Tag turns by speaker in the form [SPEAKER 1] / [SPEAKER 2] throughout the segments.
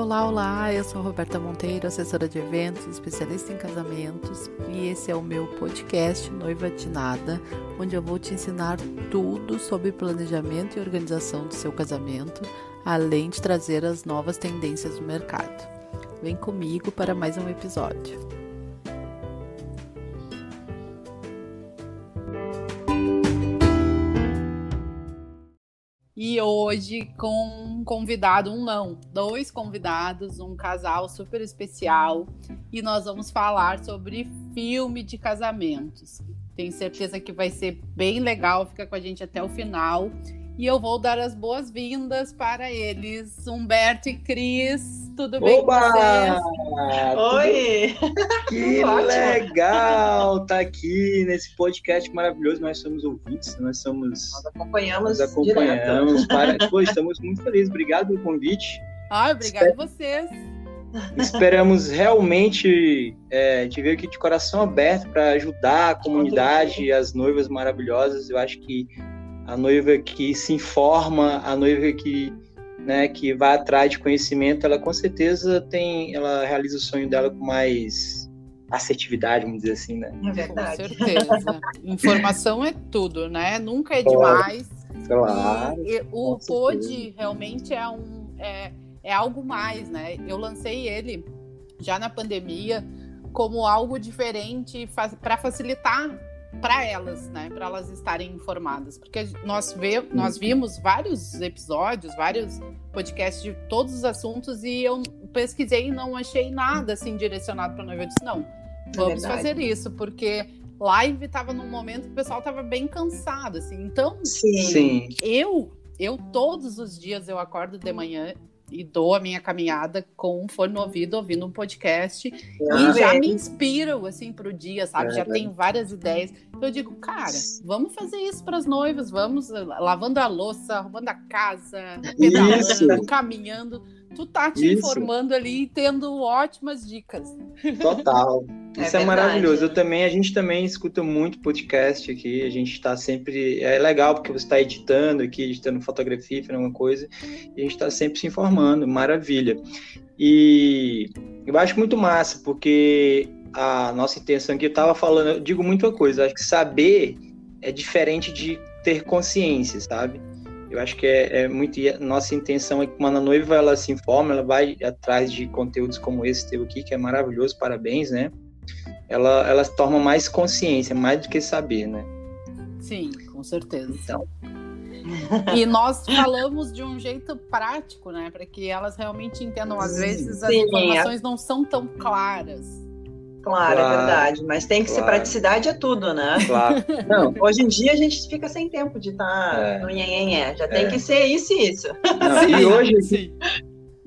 [SPEAKER 1] Olá, olá, eu sou Roberta Monteiro, assessora de eventos, especialista em casamentos, e esse é o meu podcast Noiva de Nada, onde eu vou te ensinar tudo sobre planejamento e organização do seu casamento, além de trazer as novas tendências do mercado. Vem comigo para mais um episódio. Hoje com um convidado, um não, dois convidados, um casal super especial. E nós vamos falar sobre filme de casamentos. Tenho certeza que vai ser bem legal, fica com a gente até o final. E eu vou dar as boas-vindas para eles, Humberto e Cris. Tudo bem Oba! com vocês?
[SPEAKER 2] Oi!
[SPEAKER 3] Que legal tá aqui nesse podcast maravilhoso. Nós somos ouvintes, nós somos.
[SPEAKER 2] Nós acompanhamos.
[SPEAKER 3] Nós acompanhamos. Para... Pô, estamos muito felizes. Obrigado pelo convite.
[SPEAKER 1] Ah, obrigado Esper... a vocês.
[SPEAKER 3] Esperamos realmente é, te ver aqui de coração aberto para ajudar a comunidade e as noivas maravilhosas. Eu acho que a noiva que se informa, a noiva que, né, que vai atrás de conhecimento, ela com certeza tem, ela realiza o sonho dela com mais assertividade, vamos dizer assim, né?
[SPEAKER 2] É verdade.
[SPEAKER 1] Com certeza. Informação é tudo, né? Nunca é demais.
[SPEAKER 3] Claro.
[SPEAKER 1] E, e o Pod realmente é um é, é algo mais, né? Eu lancei ele já na pandemia como algo diferente para facilitar para elas, né, para elas estarem informadas, porque nós vê, nós vimos vários episódios, vários podcasts de todos os assuntos e eu pesquisei e não achei nada assim direcionado para noiva. Eu disse não, é vamos é fazer isso porque live estava num momento que o pessoal estava bem cansado, assim. Então,
[SPEAKER 3] Sim.
[SPEAKER 1] eu eu todos os dias eu acordo de manhã e dou a minha caminhada com um fone no ouvido, ouvindo um podcast. Ah, e já me inspiro, assim, para o dia, sabe? É, já é. tenho várias ideias. Então eu digo, cara, vamos fazer isso para as noivas, vamos eh, lavando a louça, arrumando a casa, pedalando, caminhando tu tá te Isso. informando ali e tendo ótimas dicas.
[SPEAKER 3] Total. É Isso é, é maravilhoso. Eu também, a gente também escuta muito podcast aqui. A gente está sempre. É legal porque você está editando aqui, editando fotografia, fazendo alguma coisa. E a gente está sempre se informando. Maravilha. E eu acho muito massa, porque a nossa intenção aqui, eu estava falando, eu digo muita coisa. Acho que saber é diferente de ter consciência, sabe? Eu acho que é, é muito. Nossa intenção é que quando a noiva ela se informa, ela vai atrás de conteúdos como esse teu aqui, que é maravilhoso, parabéns, né? Ela, ela toma mais consciência, mais do que saber, né?
[SPEAKER 1] Sim, com certeza. Então. E nós falamos de um jeito prático, né? Para que elas realmente entendam. Às vezes as Sim, informações não são tão claras.
[SPEAKER 2] Claro, claro, é verdade. Mas tem que claro. ser praticidade é tudo, né?
[SPEAKER 3] Claro.
[SPEAKER 2] Não, hoje em dia a gente fica sem tempo de estar tá é. no nhenhenhé. Já tem é. que ser isso e isso.
[SPEAKER 3] Não, sim, e hoje, sim.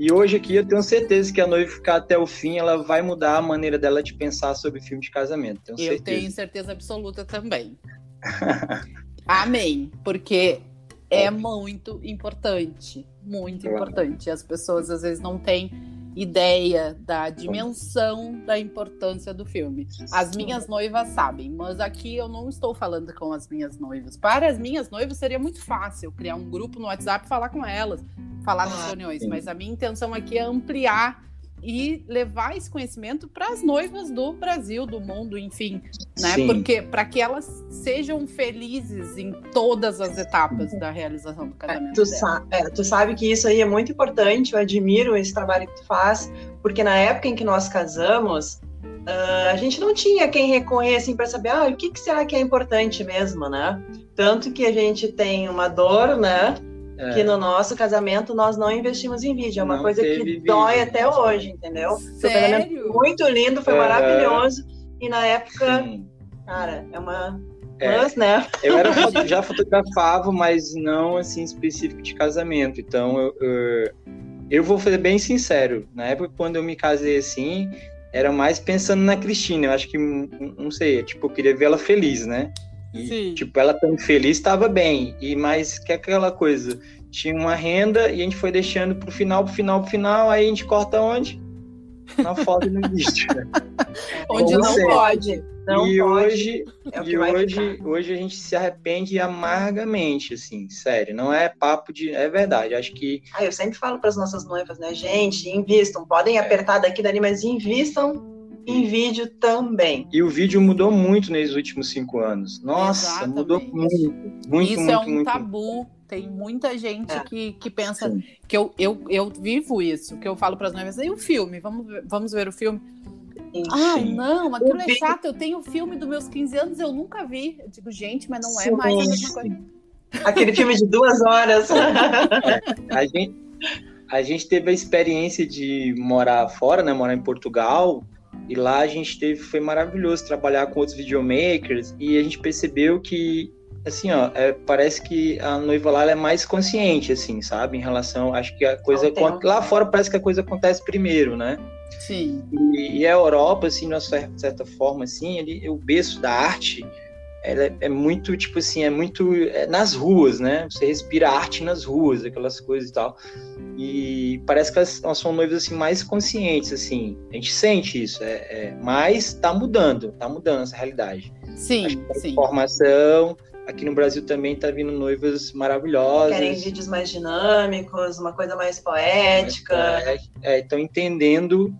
[SPEAKER 3] E hoje aqui eu tenho certeza que a noiva ficar até o fim, ela vai mudar a maneira dela de pensar sobre filme de casamento. Tenho
[SPEAKER 1] eu
[SPEAKER 3] certeza.
[SPEAKER 1] tenho certeza absoluta também. Amém. Porque é muito importante. Muito importante. As pessoas às vezes não têm ideia da dimensão da importância do filme. As minhas noivas sabem, mas aqui eu não estou falando com as minhas noivas. Para as minhas noivas seria muito fácil criar um grupo no WhatsApp e falar com elas, falar nas reuniões, mas a minha intenção aqui é ampliar e levar esse conhecimento para as noivas do Brasil, do mundo, enfim, né? Sim. Porque para que elas sejam felizes em todas as etapas da realização do casamento.
[SPEAKER 2] É, tu, sa é, tu, sabe que isso aí é muito importante. Eu admiro esse trabalho que tu faz, porque na época em que nós casamos, uh, a gente não tinha quem recorrer assim para saber, ah, o que, que será que é importante mesmo, né? Tanto que a gente tem uma dor, né? É. Que no nosso casamento nós não investimos em vídeo. É uma não coisa que vídeo. dói até hoje, entendeu?
[SPEAKER 1] Sério?
[SPEAKER 2] muito lindo, foi é. maravilhoso. E na época, Sim. cara, é uma. É. Mas, né?
[SPEAKER 3] Eu era, já fotografava, mas não assim específico de casamento. Então eu, eu, eu vou ser bem sincero. Na época, quando eu me casei assim, era mais pensando na Cristina. Eu acho que, não sei, tipo, eu queria ver ela feliz, né? E, Sim. tipo, ela tão feliz, estava bem. E mas que é aquela coisa, tinha uma renda e a gente foi deixando pro final, pro final, pro final, aí a gente corta onde? na foto e no vídeo.
[SPEAKER 1] Onde não pode.
[SPEAKER 3] Não e pode. hoje, é e hoje, hoje a gente se arrepende amargamente, assim, sério. Não é papo de. É verdade. Acho que.
[SPEAKER 2] Ah, eu sempre falo para as nossas noivas, né, gente? Invistam. Podem é. apertar daqui dali, mas invistam em vídeo também.
[SPEAKER 3] E o vídeo mudou muito nesses últimos cinco anos. Nossa, Exatamente. mudou muito. Muito,
[SPEAKER 1] Isso
[SPEAKER 3] muito,
[SPEAKER 1] é um
[SPEAKER 3] muito.
[SPEAKER 1] tabu. Tem muita gente é. que, que pensa Sim. que eu, eu, eu vivo isso, que eu falo para as noivas, e o filme? Vamos, vamos ver o filme? Ah, não, aquilo é chato. Eu tenho o filme dos meus 15 anos, eu nunca vi. Eu digo, gente, mas não é mais a mesma coisa.
[SPEAKER 2] Aquele filme de duas horas.
[SPEAKER 3] É, a, gente, a gente teve a experiência de morar fora, né? Morar em Portugal. E lá a gente teve, foi maravilhoso trabalhar com outros videomakers e a gente percebeu que, assim, ó, é, parece que a noiva lá é mais consciente, assim, sabe? Em relação, acho que a coisa, lá fora parece que a coisa acontece primeiro, né?
[SPEAKER 1] Sim.
[SPEAKER 3] E, e a Europa, assim, de uma certa forma, assim, ele, o berço da arte, ela é, é muito, tipo assim, é muito é nas ruas, né? Você respira arte nas ruas, aquelas coisas e tal. E parece que elas, elas são noivas, assim, mais conscientes, assim. A gente sente isso, é, é mas tá mudando, tá mudando essa realidade.
[SPEAKER 1] Sim, sim.
[SPEAKER 3] Informação, aqui no Brasil também tá vindo noivas maravilhosas.
[SPEAKER 2] Querem vídeos mais dinâmicos, uma coisa mais poética.
[SPEAKER 3] É, estão entendendo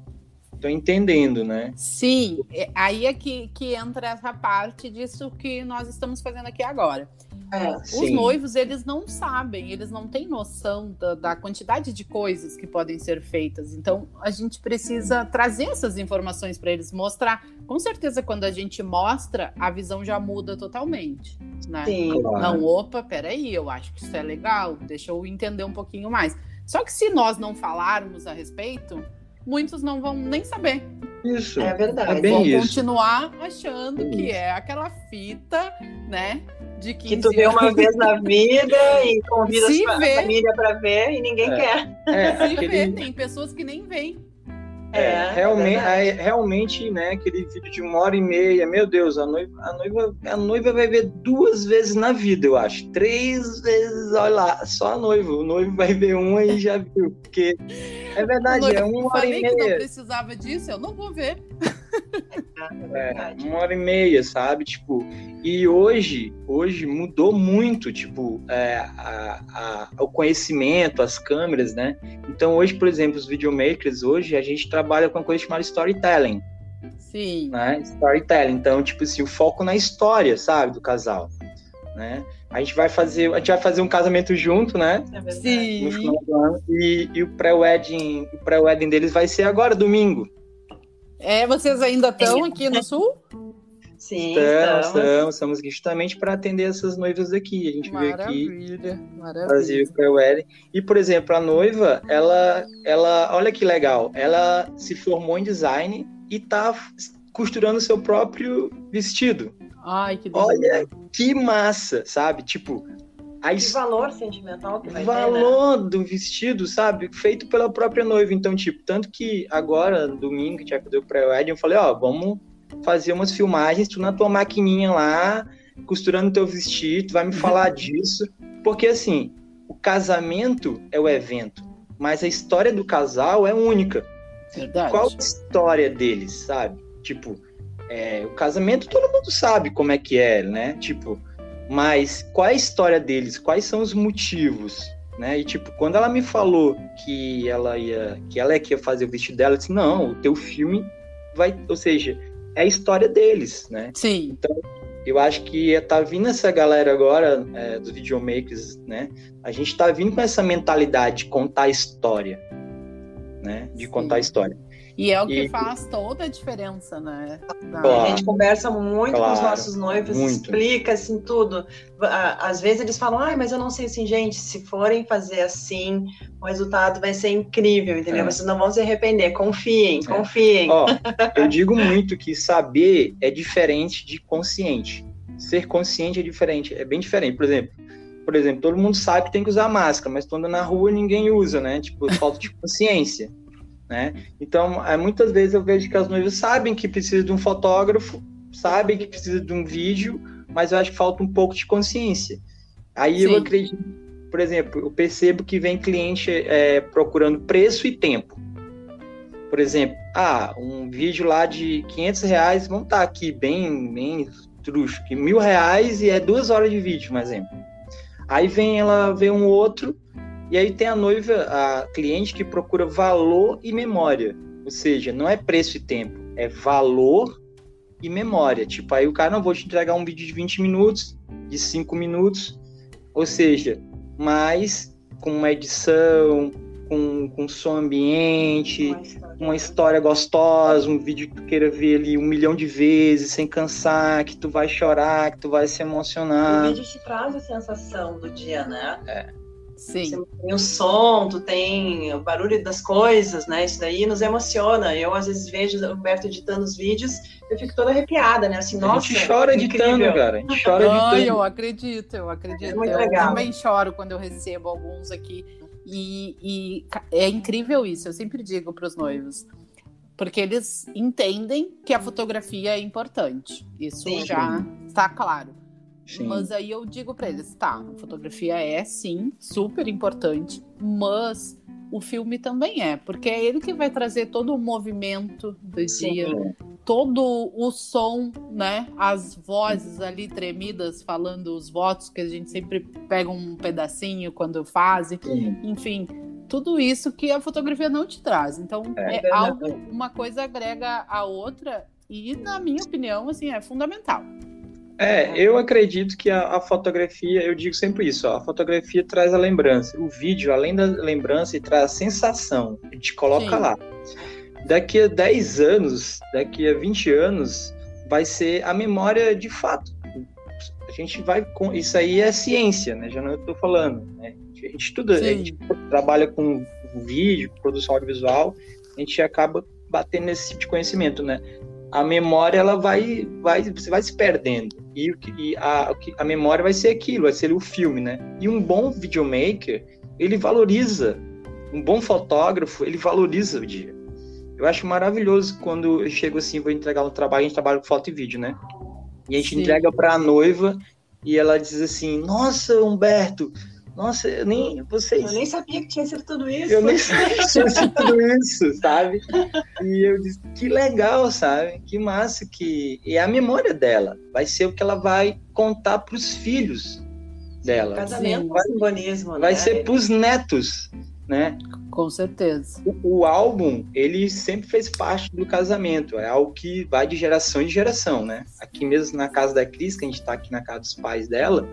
[SPEAKER 3] estão entendendo, né?
[SPEAKER 1] Sim, é, aí é que, que entra essa parte disso que nós estamos fazendo aqui agora. É, Os sim. noivos, eles não sabem, eles não têm noção da, da, quantidade de coisas que podem ser feitas. Então, a gente precisa trazer essas informações para eles, mostrar. Com certeza, quando a gente mostra, a visão já muda totalmente. Né? Sim. Claro. Não, opa, peraí, eu acho que isso é legal, deixa eu entender um pouquinho mais. Só que se nós não falarmos a respeito, muitos não vão nem saber.
[SPEAKER 3] Isso.
[SPEAKER 2] É verdade.
[SPEAKER 3] É bem
[SPEAKER 1] vão
[SPEAKER 3] isso.
[SPEAKER 1] continuar achando que é aquela fita, né? De 15
[SPEAKER 2] que tu vê uma vez na vida e convida a família para ver e ninguém é. quer.
[SPEAKER 1] É, Se aquele... vê, tem pessoas que nem veem.
[SPEAKER 3] É, é realmente, é, realmente, né, aquele vídeo de uma hora e meia, meu Deus, a noiva, a noiva, a noiva vai ver duas vezes na vida, eu acho. Três vezes, olha lá, só a noiva. O noivo vai ver uma e já viu. Porque é verdade, é uma hora e meia.
[SPEAKER 1] que não precisava disso, eu não vou ver.
[SPEAKER 3] É, uma hora e meia, sabe? Tipo, e hoje, hoje mudou muito, tipo, é, a, a, o conhecimento, as câmeras, né? Então hoje, por exemplo, os videomakers, hoje a gente trabalha com uma coisa chamada storytelling.
[SPEAKER 1] Sim.
[SPEAKER 3] Né? Storytelling. Então, tipo assim, o foco na história, sabe, do casal. Né? A gente vai fazer, a gente vai fazer um casamento junto, né?
[SPEAKER 1] É Sim.
[SPEAKER 3] Ano. E, e o pré-wedding, o pré-wedding deles vai ser agora, domingo.
[SPEAKER 1] É, vocês ainda estão aqui no sul?
[SPEAKER 2] Sim,
[SPEAKER 3] estamos, estamos, estamos justamente para atender essas noivas aqui. A gente maravilha, veio aqui maravilha. fazer o pré-wedding. E, por exemplo, a noiva, ela, ela, olha que legal, ela se formou em design e tá costurando seu próprio vestido.
[SPEAKER 1] Ai, que
[SPEAKER 3] delícia. Olha que massa, sabe? Tipo,
[SPEAKER 2] a que valor sentimental que vai
[SPEAKER 3] valor
[SPEAKER 2] ter, né?
[SPEAKER 3] do vestido, sabe? Feito pela própria noiva. Então, tipo, tanto que agora, domingo, que já deu pré-wedding, eu falei, ó, vamos fazer umas filmagens, tu na tua maquininha lá, costurando teu vestido, tu vai me falar disso. Porque assim, o casamento é o evento, mas a história do casal é única.
[SPEAKER 1] Verdade.
[SPEAKER 3] Qual a história deles, sabe? Tipo, é, o casamento todo mundo sabe como é que é, né? Tipo, mas qual é a história deles? Quais são os motivos? Né? E tipo, quando ela me falou que ela ia, que ela é que ia fazer o vestido dela, eu disse: "Não, o teu filme vai, ou seja, é a história deles, né?
[SPEAKER 1] Sim.
[SPEAKER 3] Então, eu acho que tá vindo essa galera agora é, dos videomakers, né? A gente tá vindo com essa mentalidade de contar história, né? De Sim. contar a história.
[SPEAKER 1] E é o que e... faz toda a diferença, né?
[SPEAKER 2] Claro. A gente conversa muito claro. com os nossos noivos, muito. explica assim tudo. Às vezes eles falam, ai, mas eu não sei assim, gente, se forem fazer assim, o resultado vai ser incrível, entendeu? É. Vocês não vão se arrepender, confiem, é. confiem.
[SPEAKER 3] Ó, eu digo muito que saber é diferente de consciente. Ser consciente é diferente, é bem diferente. Por exemplo, por exemplo, todo mundo sabe que tem que usar máscara, mas quando na rua ninguém usa, né? Tipo, falta de consciência. Né? Então, é, muitas vezes eu vejo que as noivas sabem que precisa de um fotógrafo, sabem que precisa de um vídeo, mas eu acho que falta um pouco de consciência. Aí Sim. eu acredito, por exemplo, eu percebo que vem cliente é, procurando preço e tempo. por exemplo, ah, um vídeo lá de 500 reais, vamos estar tá aqui bem, bem truxo, que mil reais e é duas horas de vídeo, por exemplo. Aí vem ela vê um outro e aí tem a noiva, a cliente que procura valor e memória, ou seja, não é preço e tempo, é valor e memória. Tipo, aí o cara não vou te entregar um vídeo de 20 minutos, de 5 minutos, ou seja, mais com uma edição, com, com som ambiente, uma história. uma história gostosa, um vídeo que tu queira ver ali um milhão de vezes, sem cansar, que tu vai chorar, que tu vai se emocionar.
[SPEAKER 2] O vídeo te traz a sensação do dia, né?
[SPEAKER 3] É.
[SPEAKER 1] Sim. Você
[SPEAKER 2] tem o som, tu tem o barulho das coisas, né? Isso daí nos emociona. Eu, às vezes, vejo o Humberto editando os vídeos, eu fico toda arrepiada, né? Assim, nossa.
[SPEAKER 3] A gente chora editando, cara. A gente chora editando.
[SPEAKER 1] Ai, eu acredito, eu acredito. É muito eu legal. também choro quando eu recebo alguns aqui. E, e é incrível isso, eu sempre digo para os noivos. Porque eles entendem que a fotografia é importante. Isso Sim. já está claro. Sim. Mas aí eu digo para eles, tá, fotografia é sim super importante, mas o filme também é, porque é ele que vai trazer todo o movimento do sim. dia, todo o som, né? As vozes ali tremidas falando os votos que a gente sempre pega um pedacinho quando faz, enfim, tudo isso que a fotografia não te traz. Então é, é algo, uma coisa agrega a outra e na minha opinião, assim, é fundamental.
[SPEAKER 3] É, eu acredito que a, a, fotografia, eu digo sempre isso, ó, a fotografia traz a lembrança. O vídeo, além da lembrança, traz a sensação. A gente coloca Sim. lá. Daqui a 10 anos, daqui a 20 anos, vai ser a memória de fato. A gente vai com. Isso aí é ciência, né? Já não estou falando. Né? A gente estuda, Sim. a gente trabalha com vídeo, produção audiovisual, a gente acaba batendo nesse tipo de conhecimento, né? A memória ela vai, vai, você vai se perdendo. E, e a, a memória vai ser aquilo, vai ser o filme, né? E um bom videomaker, ele valoriza. Um bom fotógrafo, ele valoriza o dia. Eu acho maravilhoso quando eu chego assim, vou entregar um trabalho, a gente trabalha com foto e vídeo, né? E a gente Sim. entrega para a noiva e ela diz assim: Nossa, Humberto, nossa, eu nem. Vocês...
[SPEAKER 2] Eu nem sabia que tinha sido tudo isso.
[SPEAKER 3] Eu nem sabia que tinha sido tudo isso, sabe? E eu disse, que legal, sabe? Que massa que. E a memória dela vai ser o que ela vai contar para os filhos dela.
[SPEAKER 2] Casamento vai, simbolismo,
[SPEAKER 3] Vai né? ser para os netos, né?
[SPEAKER 1] Com certeza.
[SPEAKER 3] O, o, álbum, ele sempre fez parte do casamento. É algo que vai de geração em geração, né? Aqui mesmo na casa da Cris, que a gente está aqui na casa dos pais dela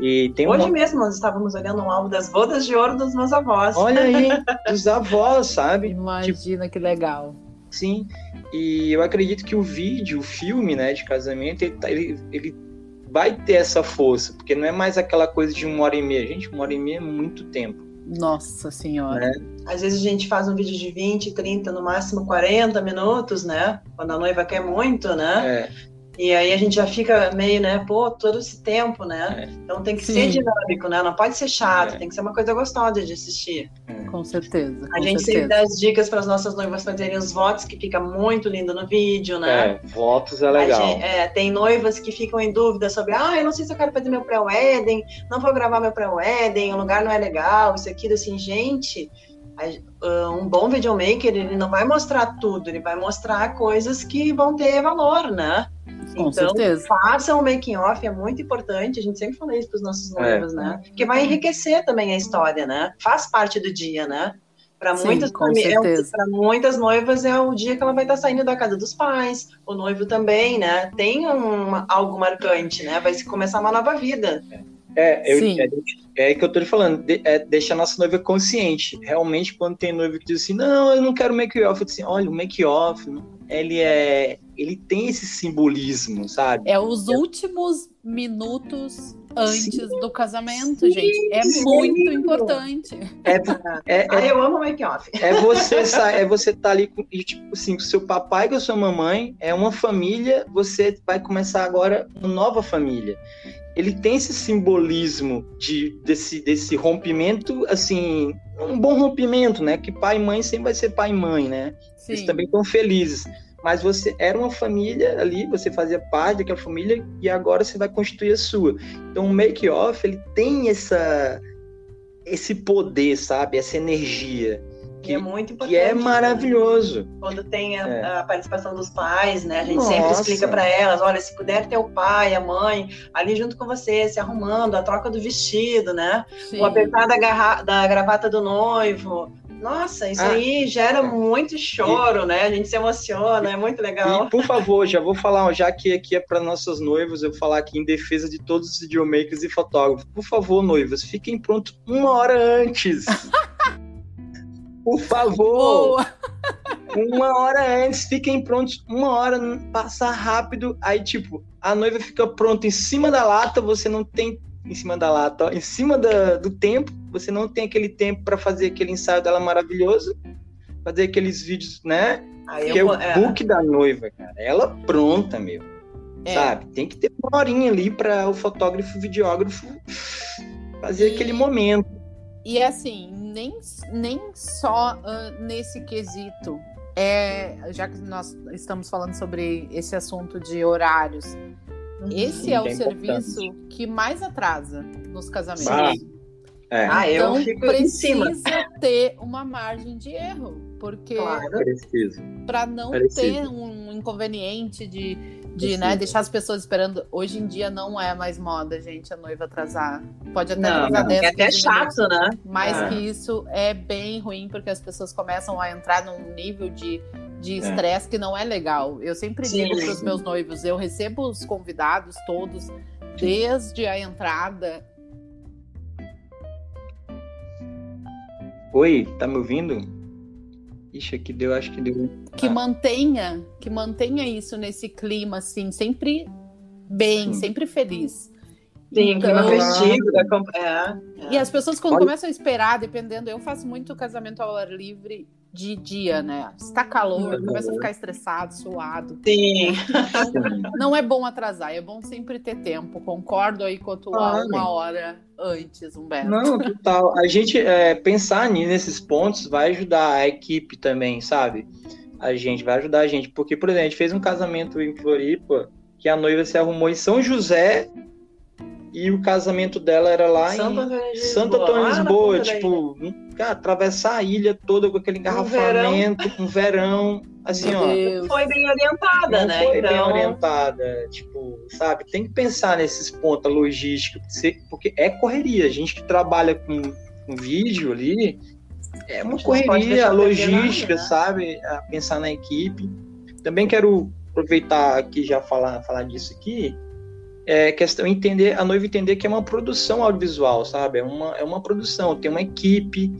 [SPEAKER 2] e tem Hoje uma... mesmo nós estávamos olhando um álbum das bodas de ouro dos meus avós.
[SPEAKER 3] Olha aí, dos avós, sabe?
[SPEAKER 1] Imagina tipo... que legal.
[SPEAKER 3] Sim, e eu acredito que o vídeo, o filme, né, de casamento, ele, tá, ele, ele vai ter essa força, porque não é mais aquela coisa de uma hora e meia. Gente, uma hora e meia é muito tempo.
[SPEAKER 1] Nossa Senhora. Né?
[SPEAKER 2] Às vezes a gente faz um vídeo de 20, 30, no máximo 40 minutos, né? Quando a noiva quer muito, né? É. E aí a gente já fica meio, né, pô, todo esse tempo, né? É. Então tem que Sim. ser dinâmico, né? Não pode ser chato, é. tem que ser uma coisa gostosa de assistir.
[SPEAKER 1] É. Com certeza.
[SPEAKER 2] A gente
[SPEAKER 1] certeza.
[SPEAKER 2] sempre dá as dicas para as nossas noivas fazerem os votos, que fica muito lindo no vídeo, né?
[SPEAKER 3] É, votos é legal.
[SPEAKER 2] Gente, é, tem noivas que ficam em dúvida sobre, ah, eu não sei se eu quero fazer meu pré-wedding, não vou gravar meu pré-wedding, o lugar não é legal, isso aqui, assim, gente um bom videomaker, ele não vai mostrar tudo, ele vai mostrar coisas que vão ter valor, né?
[SPEAKER 1] Com então, certeza.
[SPEAKER 2] façam o making off, é muito importante. A gente sempre fala isso para os nossos noivos, é. né? Porque vai enriquecer também a história, né? Faz parte do dia, né? Para muitas, é, muitas noivas é o dia que ela vai estar tá saindo da casa dos pais, o noivo também, né? Tem um, algo marcante, né? Vai começar uma nova vida.
[SPEAKER 3] É, eu, é, é, que eu tô te falando, de, é, deixa a nossa noiva consciente. Realmente, quando tem noiva que diz assim, não, eu não quero make-off, eu digo assim, olha, o make-off, ele é. Ele tem esse simbolismo, sabe?
[SPEAKER 1] É os últimos minutos antes sim, do casamento, sim, gente. É sim. muito importante.
[SPEAKER 2] É, é, ah, eu amo make-off.
[SPEAKER 3] É você é você tá ali com, tipo assim, com seu papai com a sua mamãe, é uma família, você vai começar agora uma nova família ele tem esse simbolismo de, desse, desse rompimento, assim, um bom rompimento, né? Que pai e mãe sempre vai ser pai e mãe, né? Sim. Eles também estão felizes. Mas você era uma família ali, você fazia parte daquela família e agora você vai constituir a sua. Então o make-off, ele tem essa, esse poder, sabe? Essa energia
[SPEAKER 2] Que é muito importante.
[SPEAKER 3] Que é maravilhoso.
[SPEAKER 2] Quando tem a, é. a participação dos pais, né? A gente Nossa. sempre explica para elas, olha, se puder ter o pai, a mãe ali junto com você, se arrumando, a troca do vestido, né? Sim. O apertar da, garra... da gravata do noivo, nossa, isso ah, aí gera muito choro, e, né? A gente se emociona, é muito legal.
[SPEAKER 3] E, por favor, já vou falar, já que aqui é para nossas noivas, eu vou falar aqui em defesa de todos os videomakers e fotógrafos. Por favor, noivas, fiquem prontos uma hora antes. por favor. Boa. Uma hora antes, fiquem prontos, uma hora, passar rápido, aí tipo, a noiva fica pronta em cima da lata, você não tem em cima da lata, ó, em cima da, do tempo, você não tem aquele tempo para fazer aquele ensaio dela maravilhoso, fazer aqueles vídeos, né? Aí que eu, é o é. book é... da noiva, cara. Ela pronta, meu. É. Sabe? Tem que ter uma horinha ali para o fotógrafo, o videógrafo fazer e... aquele momento.
[SPEAKER 1] E assim, nem, nem só uh, nesse quesito. É, já que nós estamos falando sobre esse assunto de horários, Uhum. Esse é o serviço que mais atrasa nos casamentos. Ah, é. ah eu então, fico precisa ter uma margem de erro, porque claro. para não ter um inconveniente de, de né, deixar as pessoas esperando. Hoje em dia não é mais moda, gente, a noiva atrasar. Pode até não, atrasar 10
[SPEAKER 2] É até chato, né?
[SPEAKER 1] Mais é. que isso é bem ruim, porque as pessoas começam a entrar num nível de de é. estresse é. que não é legal. Eu sempre Sim. digo para os meus noivos, eu recebo os convidados todos desde a entrada.
[SPEAKER 3] Oi, tá me ouvindo? Ixi, aqui deu, acho que deu.
[SPEAKER 1] Que ah. mantenha, que mantenha isso nesse clima assim, sempre bem, Sim. sempre feliz.
[SPEAKER 2] Sim, então, clima festivo. É, é.
[SPEAKER 1] E as pessoas quando começam a esperar, dependendo, eu faço muito casamento ao ar livre de dia, né? Está calor, uhum. começa a ficar estressado, suado.
[SPEAKER 2] Sim.
[SPEAKER 1] Então, não é bom atrasar, é bom sempre ter tempo. Concordo aí com a tua ah, uma hora antes, Humberto.
[SPEAKER 3] Não, total. A gente é, pensar nesses pontos vai ajudar a equipe também, sabe? A gente vai ajudar a gente. Porque, por exemplo, a gente fez um casamento em Floripa que a noiva se arrumou em São José e o casamento dela era lá Santo em Santo Antônio de Lisboa, tipo, cara, atravessar a ilha toda com aquele engarrafamento, com um verão, assim, Meu ó.
[SPEAKER 2] Deus. Foi bem orientada,
[SPEAKER 3] não
[SPEAKER 2] né?
[SPEAKER 3] Foi então... bem orientada, tipo, sabe? Tem que pensar nesses pontos, a logística, porque é correria. A gente que trabalha com, com vídeo ali, é uma correria, a logística, nada, né? sabe? A pensar na equipe. Também quero aproveitar aqui já falar, falar disso aqui é questão entender a noiva entender que é uma produção audiovisual, sabe? É uma, é uma produção, tem uma equipe,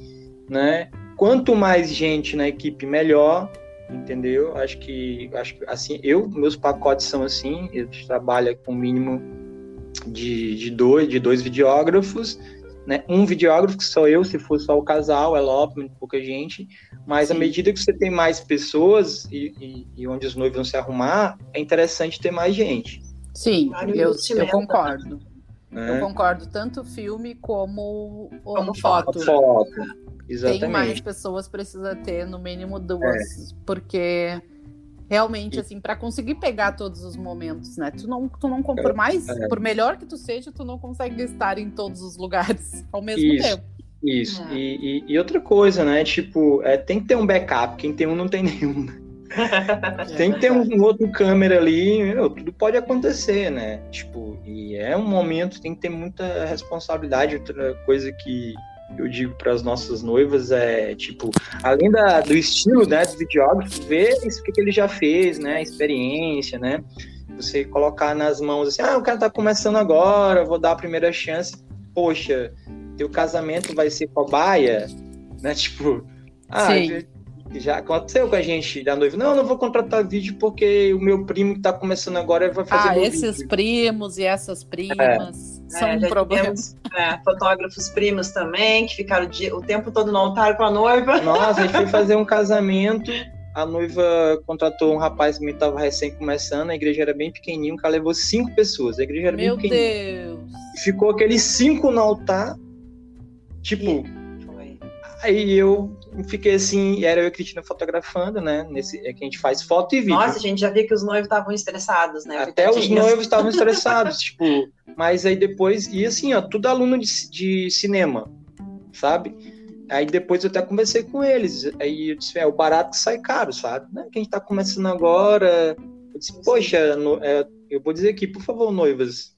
[SPEAKER 3] né? Quanto mais gente na equipe, melhor, entendeu? Acho que acho assim, eu meus pacotes são assim, eu trabalho com mínimo de, de dois de dois videógrafos, né? Um videógrafo que sou eu, se for só o casal, é óbvio, pouca gente, mas à medida que você tem mais pessoas e, e, e onde os noivos vão se arrumar, é interessante ter mais gente.
[SPEAKER 1] Sim, eu, eu concordo. É. Eu concordo, tanto filme como, como foto.
[SPEAKER 3] foto. Exatamente.
[SPEAKER 1] Tem mais pessoas, precisa ter no mínimo duas, é. porque realmente, assim, para conseguir pegar todos os momentos, né? Tu não, tu não por mais, é. por melhor que tu seja, tu não consegue estar em todos os lugares ao mesmo
[SPEAKER 3] Isso.
[SPEAKER 1] tempo.
[SPEAKER 3] Isso. É. E, e, e, outra coisa, né? Tipo, é, tem que ter um backup. Quem tem um não tem nenhum. Tem que ter um outro câmera ali, meu, tudo pode acontecer, né? Tipo, e é um momento, tem que ter muita responsabilidade. Outra coisa que eu digo para as nossas noivas é, tipo, além da, do estilo, né, do videógrafo, ver isso que, que ele já fez, né, experiência, né? Você colocar nas mãos assim, ah, o cara tá começando agora, vou dar a primeira chance. Poxa, teu casamento vai ser cobaia, né? Tipo, ah, Sim já aconteceu com a gente da noiva. Não, não vou contratar vídeo porque o meu primo que tá começando agora vai fazer.
[SPEAKER 1] Ah, esses
[SPEAKER 3] vídeo.
[SPEAKER 1] primos e essas primas é. são é, um problema.
[SPEAKER 2] É, fotógrafos primos também, que ficaram o tempo todo no altar com a noiva.
[SPEAKER 3] Nossa, a gente foi fazer um casamento. A noiva contratou um rapaz que estava recém começando, a igreja era bem pequenininha, o cara levou cinco pessoas, a igreja era
[SPEAKER 1] Meu
[SPEAKER 3] bem
[SPEAKER 1] pequenininha. Meu Deus!
[SPEAKER 3] Ficou aqueles cinco no altar, tipo, Aí eu fiquei assim, era eu e a Cristina fotografando, né? Nesse, é que a gente faz foto e vídeo.
[SPEAKER 2] Nossa, a gente já viu que os noivos estavam estressados, né?
[SPEAKER 3] Até os noivos estavam estressados, tipo, mas aí depois, e assim, ó, tudo aluno de, de cinema, sabe? Aí depois eu até conversei com eles. Aí eu disse, é o barato que sai caro, sabe? Né? Que a gente tá começando agora. Eu disse, poxa, no, é, eu vou dizer aqui, por favor, noivas,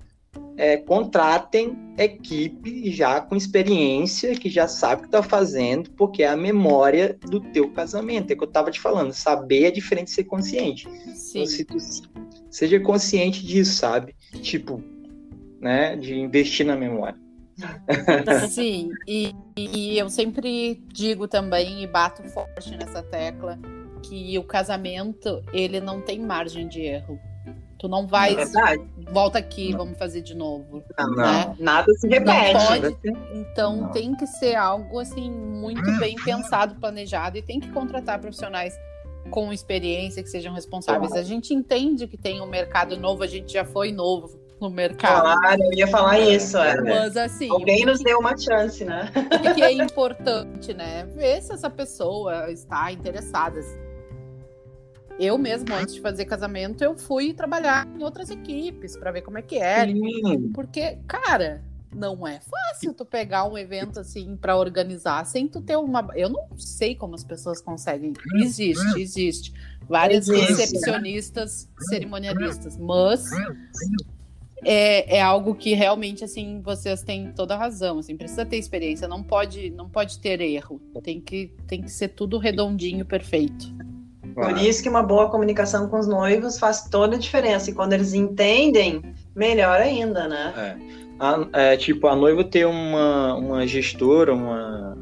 [SPEAKER 3] é, contratem equipe já com experiência, que já sabe o que está fazendo, porque é a memória do teu casamento. É o que eu estava te falando. Saber é diferente de ser consciente. Sim. Então, se tu, seja consciente disso, sabe? Tipo, né? De investir na memória.
[SPEAKER 1] Sim, e, e eu sempre digo também e bato forte nessa tecla que o casamento ele não tem margem de erro. Tu não vai. É volta aqui, não. vamos fazer de novo.
[SPEAKER 2] Não, né? nada se repete.
[SPEAKER 1] Pode, então não. tem que ser algo assim muito bem pensado, planejado e tem que contratar profissionais com experiência que sejam responsáveis. A gente entende que tem um mercado novo, a gente já foi novo no mercado.
[SPEAKER 2] Claro, eu ia falar isso. É. Mas assim. Alguém nos deu uma chance, né?
[SPEAKER 1] O que é importante, né? Ver se essa pessoa está interessada eu mesmo, antes de fazer casamento, eu fui trabalhar em outras equipes para ver como é que era. Sim. Porque, cara, não é fácil tu pegar um evento assim para organizar sem tu ter uma. Eu não sei como as pessoas conseguem. Existe, existe. Várias existe, recepcionistas, né? cerimonialistas, mas é, é algo que realmente assim vocês têm toda a razão. Assim, precisa ter experiência, não pode, não pode ter erro. Tem que, tem que ser tudo redondinho, perfeito.
[SPEAKER 2] Por isso que uma boa comunicação com os noivos faz toda a diferença. E quando eles entendem, melhor ainda, né?
[SPEAKER 3] É. A, é, tipo, a noiva ter uma, uma gestora, uma,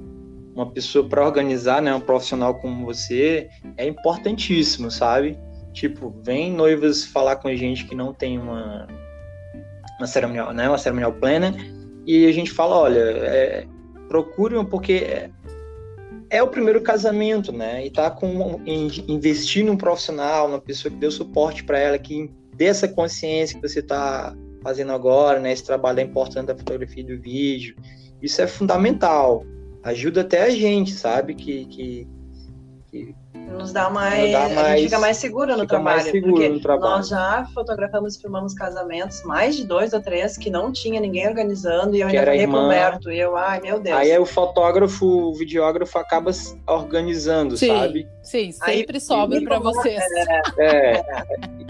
[SPEAKER 3] uma pessoa para organizar, né? Um profissional como você, é importantíssimo, sabe? Tipo, vem noivas falar com a gente que não tem uma, uma cerimonial, né? Uma cerimonial plena, e a gente fala, olha, é, procure, porque é o primeiro casamento, né? E tá com investir num profissional, uma pessoa que dê suporte para ela, que dê essa consciência que você está fazendo agora, né? Esse trabalho é importante da fotografia e do vídeo. Isso é fundamental. Ajuda até a gente, sabe? Que, que,
[SPEAKER 2] que nos dá mais, dá mais, a gente fica mais seguro no trabalho. Mais seguro porque no trabalho. nós já fotografamos e filmamos casamentos, mais de dois ou três, que não tinha ninguém organizando, e eu que ainda falei com o Humberto, e eu, ai meu Deus.
[SPEAKER 3] Aí é o fotógrafo, o videógrafo acaba organizando,
[SPEAKER 1] sim,
[SPEAKER 3] sabe?
[SPEAKER 1] Sim, sempre aí, sobra para vocês.
[SPEAKER 3] É, é,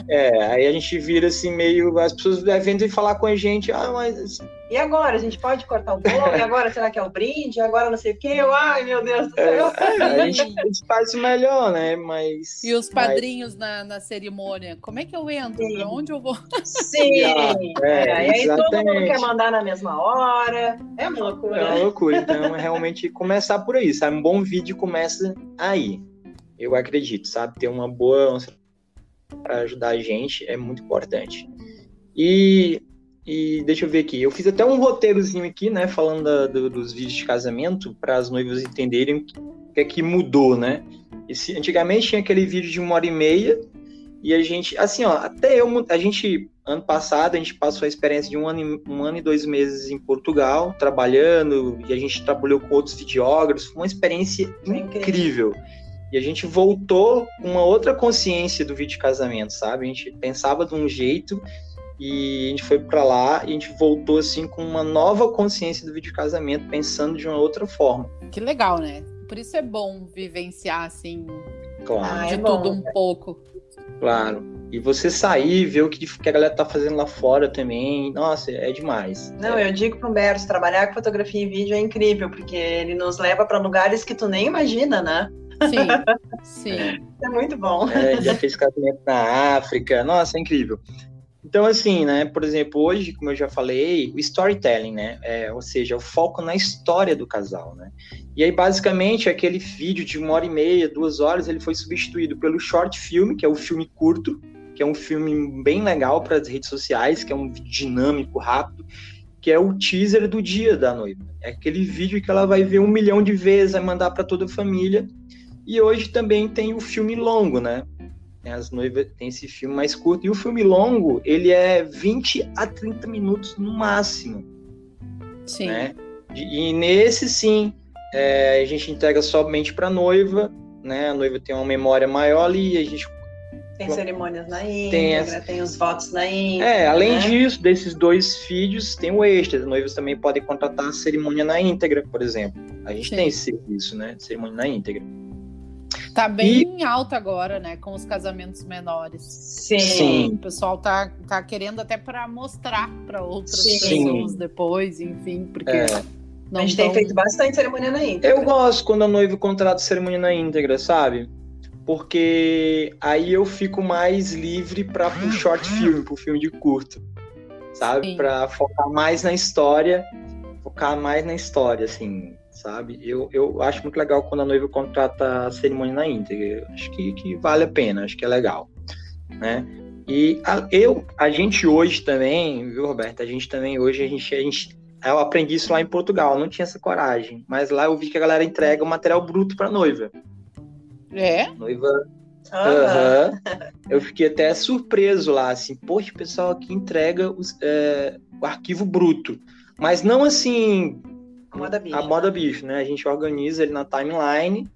[SPEAKER 3] é, aí a gente vira assim meio, as pessoas devem falar com a gente, ah, mas
[SPEAKER 2] e agora? A gente pode cortar o bolo? E agora será que é o brinde? E agora não sei o quê? Eu, ai, meu Deus do
[SPEAKER 3] céu. É, a, gente, a gente faz o melhor, né? Mas.
[SPEAKER 1] E os padrinhos mas... na, na cerimônia? Como é que eu entro? Sim. Pra onde eu vou?
[SPEAKER 2] Sim! é, e aí todo mundo quer mandar na mesma hora. É uma loucura. É
[SPEAKER 3] uma loucura. Então, realmente, começar por aí, sabe? Um bom vídeo começa aí. Eu acredito, sabe? Ter uma boa para ajudar a gente é muito importante. E e deixa eu ver aqui, eu fiz até um roteirozinho aqui, né, falando da, do, dos vídeos de casamento, para as noivas entenderem o que é que mudou, né? Esse, antigamente tinha aquele vídeo de uma hora e meia, e a gente, assim, ó, até eu, a gente, ano passado, a gente passou a experiência de um ano, um ano e dois meses em Portugal, trabalhando, e a gente trabalhou com outros videógrafos, foi uma experiência incrível. E a gente voltou com uma outra consciência do vídeo de casamento, sabe? A gente pensava de um jeito e a gente foi para lá e a gente voltou assim com uma nova consciência do vídeo de casamento, pensando de uma outra forma.
[SPEAKER 1] Que legal, né? Por isso é bom vivenciar assim claro. de ah, é tudo bom. um pouco.
[SPEAKER 3] Claro. E você sair, ver o que, que a galera tá fazendo lá fora também, nossa, é demais.
[SPEAKER 2] Não,
[SPEAKER 3] é.
[SPEAKER 2] eu digo pro Humberto, trabalhar com fotografia e vídeo é incrível, porque ele nos leva para lugares que tu nem imagina, né?
[SPEAKER 1] Sim, sim.
[SPEAKER 2] É muito bom.
[SPEAKER 3] É, já fez casamento na África, nossa, é incrível. Então, assim, né, por exemplo, hoje, como eu já falei, o storytelling, né, é, ou seja, o foco na história do casal, né. E aí, basicamente, aquele vídeo de uma hora e meia, duas horas, ele foi substituído pelo short film, que é o filme curto, que é um filme bem legal para as redes sociais, que é um dinâmico, rápido, que é o teaser do dia da noiva. É aquele vídeo que ela vai ver um milhão de vezes, vai mandar para toda a família. E hoje também tem o filme longo, né? Né? As noivas tem esse filme mais curto. E o filme longo, ele é 20 a 30 minutos no máximo.
[SPEAKER 1] Sim.
[SPEAKER 3] Né? E, e nesse, sim, é, a gente entrega somente para a noiva, né? A noiva tem uma memória maior ali, a gente
[SPEAKER 2] tem cerimônias na íntegra, tem, as... tem, os votos na íntegra.
[SPEAKER 3] É, além né? disso, desses dois vídeos, tem o extra. As noivas também podem contratar a cerimônia na íntegra, por exemplo. A gente Sim. tem esse serviço, né? Cerimônia na íntegra.
[SPEAKER 1] Tá bem e... alta agora, né? Com os casamentos menores.
[SPEAKER 2] Sim. Sim.
[SPEAKER 1] O pessoal tá, tá querendo até para mostrar para outras Sim. pessoas depois, enfim, porque. É.
[SPEAKER 2] a gente tão... tem feito bastante cerimônia na íntegra.
[SPEAKER 3] Eu gosto quando a noiva contrata cerimônia na íntegra, sabe? Porque aí eu fico mais livre para pro short film, pro filme de curto, sabe? Para focar mais na história, focar mais na história, assim sabe? Eu, eu acho muito legal quando a noiva contrata a cerimônia na íntegra. Acho que, que vale a pena, acho que é legal, né? E a, eu, a gente hoje também, viu, Roberto? A gente também hoje, a gente, a gente eu aprendi isso lá em Portugal, não tinha essa coragem. Mas lá eu vi que a galera entrega o material bruto para noiva.
[SPEAKER 1] É?
[SPEAKER 3] Noiva. Uhum. Eu fiquei até surpreso lá, assim, poxa, o pessoal aqui entrega os, é, o arquivo bruto. Mas não assim,
[SPEAKER 2] a moda bicho.
[SPEAKER 3] A moda bicho, né? A gente organiza ele na timeline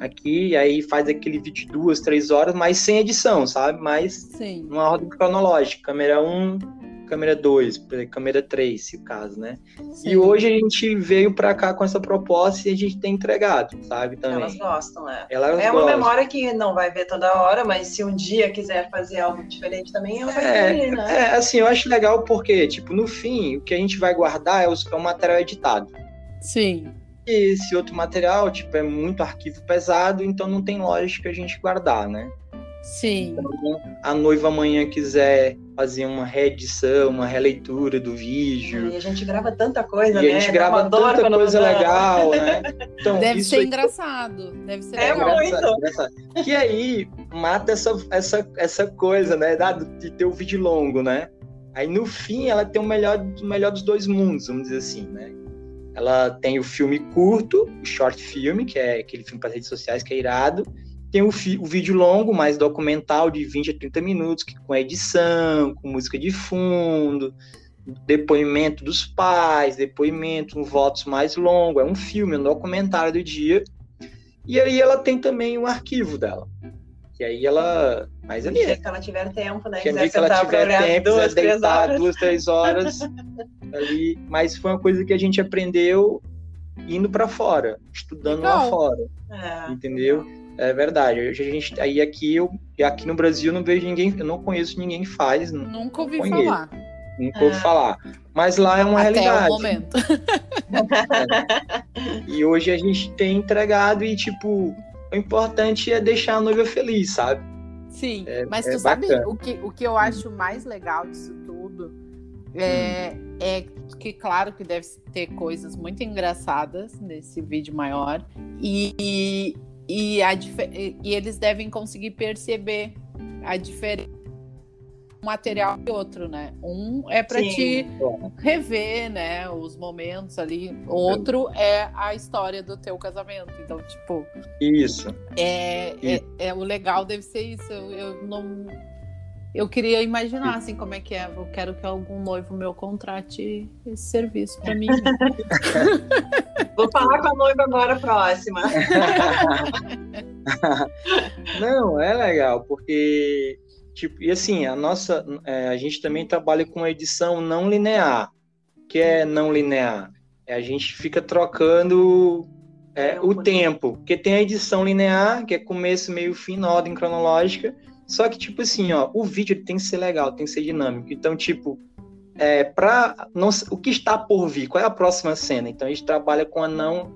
[SPEAKER 3] aqui, e aí faz aquele vídeo de duas, três horas, mas sem edição, sabe? Mas
[SPEAKER 1] Sim.
[SPEAKER 3] numa ordem cronológica. Câmera 1, câmera 2, câmera 3, se o caso, né? Sim. E hoje a gente veio para cá com essa proposta e a gente tem entregado, sabe? Também.
[SPEAKER 2] Elas gostam, né? Elas é uma memória que não vai ver toda hora, mas se um dia quiser fazer algo diferente também, ela vai é, querer, né?
[SPEAKER 3] É, assim, eu acho legal porque, tipo, no fim, o que a gente vai guardar é o, é o material editado.
[SPEAKER 1] Sim.
[SPEAKER 3] E esse outro material, tipo, é muito arquivo pesado, então não tem lógica a gente guardar, né?
[SPEAKER 1] Sim.
[SPEAKER 3] Então, a noiva amanhã quiser fazer uma reedição, uma releitura do vídeo.
[SPEAKER 2] E a gente grava tanta coisa, e
[SPEAKER 3] né? a gente grava tanta coisa legal, né?
[SPEAKER 1] Então, Deve ser aí... engraçado. Deve ser
[SPEAKER 2] é
[SPEAKER 1] legal.
[SPEAKER 2] muito.
[SPEAKER 3] Engraçado. Que aí mata essa, essa, essa coisa, né? De ter o vídeo longo, né? Aí no fim ela tem o melhor, o melhor dos dois mundos, vamos dizer assim, né? Ela tem o filme curto, o short film, que é aquele filme para redes sociais que é irado. Tem o, o, vídeo longo, mais documental, de 20 a 30 minutos, que, com edição, com música de fundo, depoimento dos pais, depoimento, um votos mais longo. É um filme, um documentário do dia. E aí ela tem também o um arquivo dela. E aí ela. Mas ali.
[SPEAKER 2] Se ela tiver tempo, né?
[SPEAKER 3] Que, que ela tiver tempo, duas, deitar três duas, três horas. ali. Mas foi uma coisa que a gente aprendeu indo para fora, estudando Legal. lá fora. É. Entendeu? É verdade. A gente, aí aqui, eu, aqui no Brasil eu não vejo ninguém, eu não conheço ninguém que faz.
[SPEAKER 1] Nunca ouvi falar.
[SPEAKER 3] Nunca ouvi é. falar. Mas lá é uma
[SPEAKER 1] Até
[SPEAKER 3] realidade.
[SPEAKER 1] O momento.
[SPEAKER 3] é. E hoje a gente tem entregado e, tipo, o importante é deixar a noiva feliz, sabe?
[SPEAKER 1] Sim, é, mas tu é sabe o que, o que eu acho mais legal disso tudo é, hum. é que, claro, que deve ter coisas muito engraçadas nesse vídeo maior e, e, e, a, e eles devem conseguir perceber a diferença material e outro, né? Um é para te rever, né, os momentos ali. Outro é a história do teu casamento. Então, tipo,
[SPEAKER 3] isso.
[SPEAKER 1] É, é, é o legal deve ser isso. Eu, eu, não eu queria imaginar assim como é que é. Eu quero que algum noivo meu contrate esse serviço para mim.
[SPEAKER 2] Vou falar com a noiva agora próxima.
[SPEAKER 3] Não, é legal, porque Tipo, e assim, a nossa, é, a gente também trabalha com edição não linear. que é não linear? É, a gente fica trocando é, o tempo, porque tem a edição linear, que é começo, meio, fim, na ordem cronológica. Só que, tipo assim, ó, o vídeo tem que ser legal, tem que ser dinâmico. Então, tipo, é, para não, o que está por vir, qual é a próxima cena? Então, a gente trabalha com a não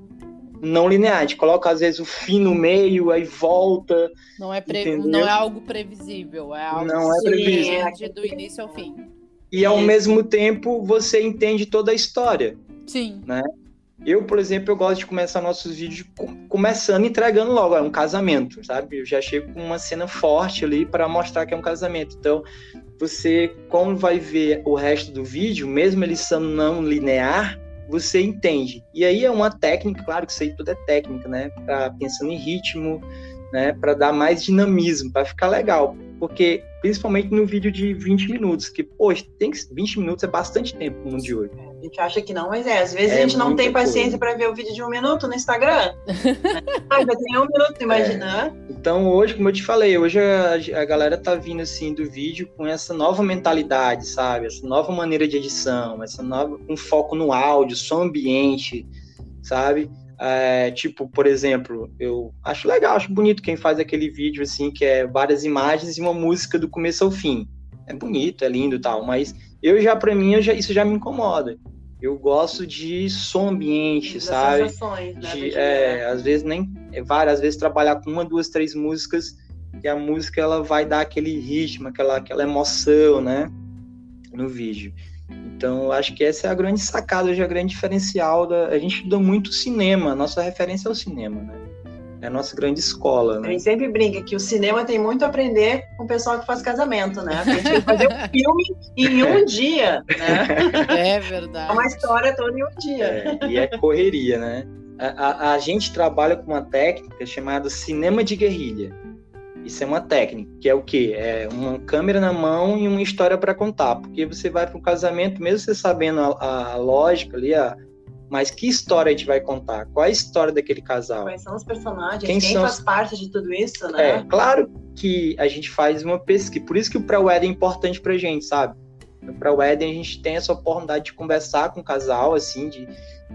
[SPEAKER 3] não linear. A gente coloca, às vezes, o fim no meio, aí volta.
[SPEAKER 1] Não é, pre... não é algo previsível, é algo
[SPEAKER 3] não é previsível.
[SPEAKER 1] do início ao fim.
[SPEAKER 3] E ao mesmo tempo você entende toda a história.
[SPEAKER 1] Sim.
[SPEAKER 3] Né? Eu, por exemplo, eu gosto de começar nossos vídeos começando entregando logo, é um casamento, sabe? Eu já chego com uma cena forte ali para mostrar que é um casamento. Então, você, como vai ver o resto do vídeo, mesmo ele sendo não linear, você entende. E aí é uma técnica, claro que isso aí tudo é técnica, né? Pra, pensando em ritmo, né? Para dar mais dinamismo, para ficar legal. Porque, principalmente no vídeo de 20 minutos, que, poxa, tem que, 20 minutos é bastante tempo no mundo de hoje.
[SPEAKER 2] A gente acha que não, mas é. Às vezes é a gente não tem paciência para ver o vídeo de um minuto no Instagram. ah, já tem um minuto, imagina.
[SPEAKER 3] É. Então, hoje, como eu te falei, hoje a, a galera tá vindo, assim, do vídeo com essa nova mentalidade, sabe? Essa nova maneira de edição, essa nova, um foco no áudio, som ambiente, sabe? É, tipo, por exemplo, eu acho legal, acho bonito quem faz aquele vídeo assim, que é várias imagens e uma música do começo ao fim. É bonito, é lindo tal, mas eu já, para mim, já, isso já me incomoda. Eu gosto de som ambiente, das sabe?
[SPEAKER 2] Sensações, né,
[SPEAKER 3] de, é, às vezes nem é, várias vezes trabalhar com uma, duas, três músicas e a música ela vai dar aquele ritmo, aquela, aquela emoção, né, no vídeo. Então, acho que essa é a grande sacada, hoje, a grande diferencial da. A gente estuda muito cinema, nossa referência é o cinema, né? É a nossa grande escola, né?
[SPEAKER 2] A gente sempre brinca que o cinema tem muito a aprender com o pessoal que faz casamento, né? A gente tem que fazer um filme em um dia,
[SPEAKER 1] né? É verdade.
[SPEAKER 2] É uma história toda em um dia.
[SPEAKER 3] É, e é correria, né? A, a, a gente trabalha com uma técnica chamada cinema de guerrilha. Isso é uma técnica, que é o quê? É uma câmera na mão e uma história para contar. Porque você vai para um casamento, mesmo você sabendo a, a lógica ali, a, mas que história a gente vai contar? Qual é a história daquele casal?
[SPEAKER 2] Quais são os personagens? Quem, Quem são... faz parte de tudo isso,
[SPEAKER 3] né? É, claro que a gente faz uma pesquisa. Por isso que o pré-wedding é importante pra gente, sabe? No pré-wedding a gente tem essa oportunidade de conversar com o casal, assim, de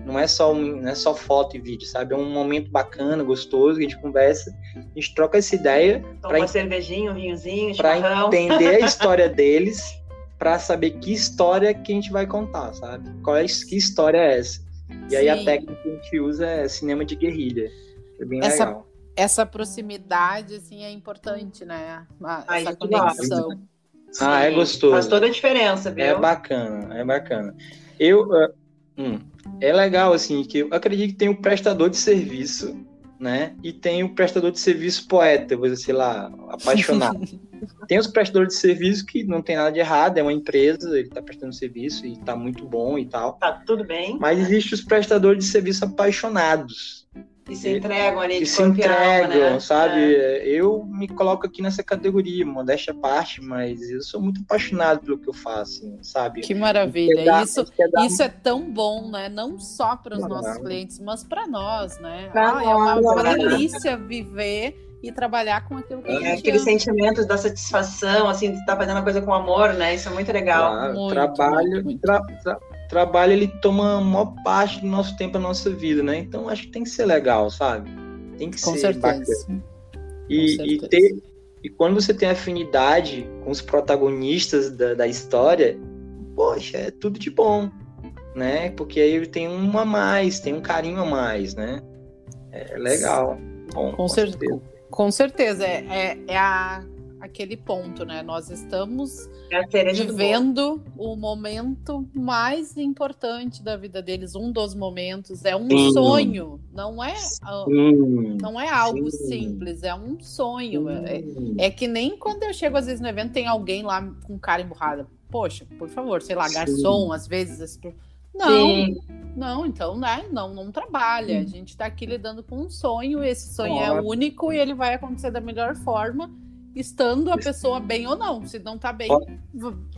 [SPEAKER 3] não é só não é só foto e vídeo, sabe? É um momento bacana, gostoso, que a gente conversa, a gente troca essa ideia
[SPEAKER 2] para uma cervejinha, um vinhozinho,
[SPEAKER 3] para entender a história deles, para saber que história que a gente vai contar, sabe? Qual é que história é essa? E Sim. aí a técnica que a gente usa é cinema de guerrilha. É bem
[SPEAKER 1] essa,
[SPEAKER 3] legal.
[SPEAKER 1] Essa proximidade assim é importante, né? essa conexão.
[SPEAKER 3] Ah, é gostoso.
[SPEAKER 2] Faz toda a diferença, viu?
[SPEAKER 3] É bacana, é bacana. Eu, uh, hum, é legal, assim, que eu acredito que tem o prestador de serviço, né? E tem o prestador de serviço poeta, vou dizer, sei lá, apaixonado. Tem os prestadores de serviço que não tem nada de errado, é uma empresa, ele está prestando serviço e está muito bom e tal.
[SPEAKER 2] Tá tudo bem.
[SPEAKER 3] Mas existe os prestadores de serviço apaixonados,
[SPEAKER 2] e se entregam ali,
[SPEAKER 3] e se entregam, né? sabe? É. Eu me coloco aqui nessa categoria, modéstia à parte, mas eu sou muito apaixonado pelo que eu faço, assim, sabe?
[SPEAKER 1] Que maravilha! Dar, isso, dar... isso é tão bom, né? Não só para os nossos clientes, mas para nós, né? Pra ah, nós, é uma delícia viver e trabalhar com aquilo que é, a gente
[SPEAKER 2] aquele ama. sentimento da satisfação, assim, de estar tá fazendo uma coisa com amor, né? Isso é muito legal.
[SPEAKER 3] Claro, muito, trabalho, muito, muito. Tra, tra, trabalho ele toma a maior parte do nosso tempo da nossa vida, né? Então acho que tem que ser legal, sabe? Tem que
[SPEAKER 1] com
[SPEAKER 3] ser
[SPEAKER 1] certeza.
[SPEAKER 3] bacana. E, com e ter e quando você tem afinidade com os protagonistas da, da história, poxa, é tudo de bom, né? Porque aí tem um a mais, tem um carinho a mais, né? É legal. Bom,
[SPEAKER 1] com, com certeza. certeza. Com certeza. É, é, é a aquele ponto, né? Nós estamos
[SPEAKER 2] é
[SPEAKER 1] vivendo o momento mais importante da vida deles, um dos momentos, é um sim. sonho, não é, sim. não é algo sim. simples, é um sonho. É, é, que nem quando eu chego às vezes no evento tem alguém lá com cara emburrada. Poxa, por favor, sei lá, garçom, às vezes. Não, não, então, né? Não, não trabalha. A gente está aqui lidando com um sonho, esse sonho é único e ele vai acontecer da melhor forma estando a pessoa bem ou não. Se não tá bem,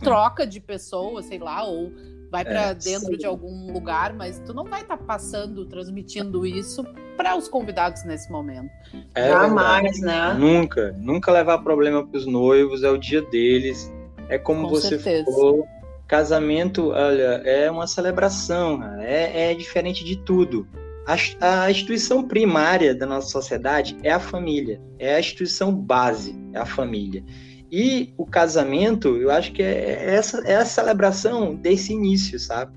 [SPEAKER 1] troca de pessoa, sei lá, ou vai para é, dentro sim. de algum lugar, mas tu não vai estar tá passando, transmitindo isso para os convidados nesse momento.
[SPEAKER 3] É Jamais, né? Nunca, nunca levar problema para os noivos, é o dia deles. É como Com você certeza. falou, casamento, olha, é uma celebração, é, é diferente de tudo. A, a, instituição primária da nossa sociedade é a família, é a instituição base, é a família. E o casamento, eu acho que é essa é a celebração desse início, sabe?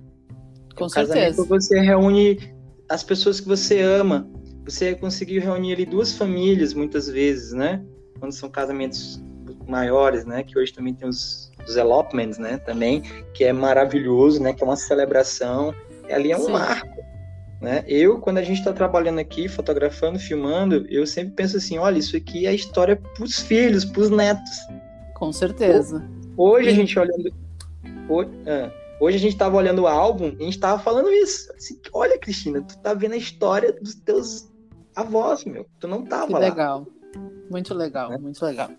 [SPEAKER 1] Com
[SPEAKER 3] o
[SPEAKER 1] certeza.
[SPEAKER 3] casamento você reúne as pessoas que você ama. Você conseguiu reunir ali duas famílias muitas vezes, né? Quando são casamentos maiores, né? Que hoje também tem os, os elopements, né? Também que é maravilhoso, né? Que é uma celebração. Ali é um Sim. marco né? Eu, quando a gente está trabalhando aqui, fotografando, filmando, eu sempre penso assim: olha, isso aqui é a história para os filhos, para os netos.
[SPEAKER 1] Com certeza.
[SPEAKER 3] Hoje a gente olhando. Hoje, ah, hoje a gente estava olhando o álbum e a gente estava falando isso. Assim, olha, Cristina, tu tá vendo a história dos teus avós, meu. Tu não tava que lá.
[SPEAKER 1] Legal. Muito legal, é. muito legal.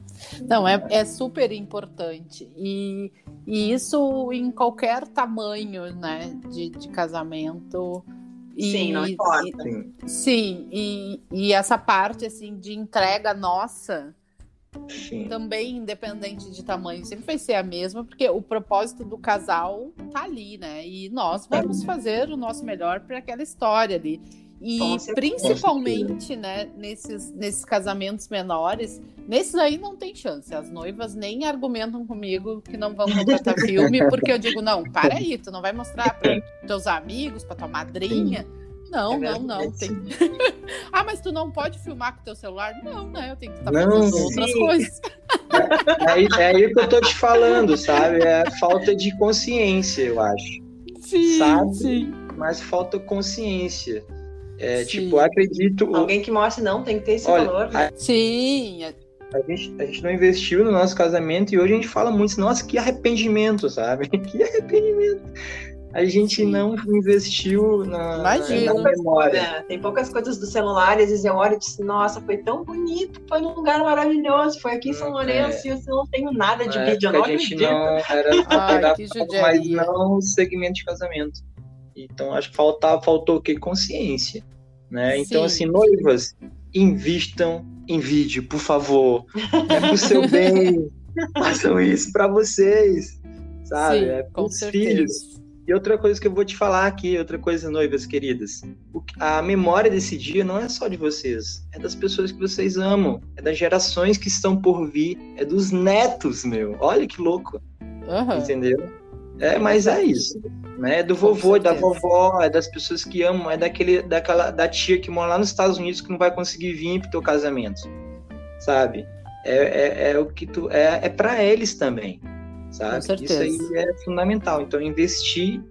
[SPEAKER 1] Não, é, é super importante. E, e isso em qualquer tamanho né, de, de casamento
[SPEAKER 2] e, sim, não importa.
[SPEAKER 1] E, sim, e, e essa parte assim de entrega nossa sim. também independente de tamanho sempre vai ser a mesma, porque o propósito do casal tá ali, né? E nós vamos é. fazer o nosso melhor para aquela história ali. E principalmente, né, nesses, nesses casamentos menores, nesses aí não tem chance. As noivas nem argumentam comigo que não vão contratar filme, porque eu digo, não, para aí, tu não vai mostrar para teus amigos, para tua madrinha. Não, é não, não. Tem... ah, mas tu não pode filmar com teu celular? Não, né? Eu tenho que estar fazendo sim. outras coisas.
[SPEAKER 3] É, é aí que eu tô te falando, sabe? É falta de consciência, eu acho.
[SPEAKER 1] Sim,
[SPEAKER 3] sabe?
[SPEAKER 1] sim.
[SPEAKER 3] Mas falta consciência. É, tipo, acredito.
[SPEAKER 2] Alguém que mostre, não, tem que ter esse Olha, valor. Né?
[SPEAKER 1] A... Sim.
[SPEAKER 3] A gente, a gente não investiu no nosso casamento e hoje a gente fala muito, nossa, que arrependimento, sabe? Que arrependimento. A gente Sim. não investiu na,
[SPEAKER 1] Imagina.
[SPEAKER 3] na memória.
[SPEAKER 2] É, tem poucas coisas do celular, às vezes eu olho e disse, nossa, foi tão bonito, foi num lugar maravilhoso, foi aqui em São Lourenço é. e eu não tenho nada de na vídeo, eu não a gente acredito. não
[SPEAKER 3] era, Ai, mas não segmento de casamento. Então acho que faltava, faltou o quê? Consciência. Né? Então, assim, noivas, invistam em vídeo, por favor. É pro seu bem. Façam isso para vocês. Sabe? Sim, é pros filhos. E outra coisa que eu vou te falar aqui, outra coisa, noivas queridas. A memória desse dia não é só de vocês, é das pessoas que vocês amam, é das gerações que estão por vir, é dos netos, meu. Olha que louco. Uhum. Entendeu? É, mas é isso. Né? É do vovô, é da vovó, é das pessoas que amam, é daquele, daquela, da tia que mora lá nos Estados Unidos que não vai conseguir vir pro teu casamento. Sabe? É, é, é o que tu. É, é para eles também. Sabe? Isso aí é fundamental. Então, investir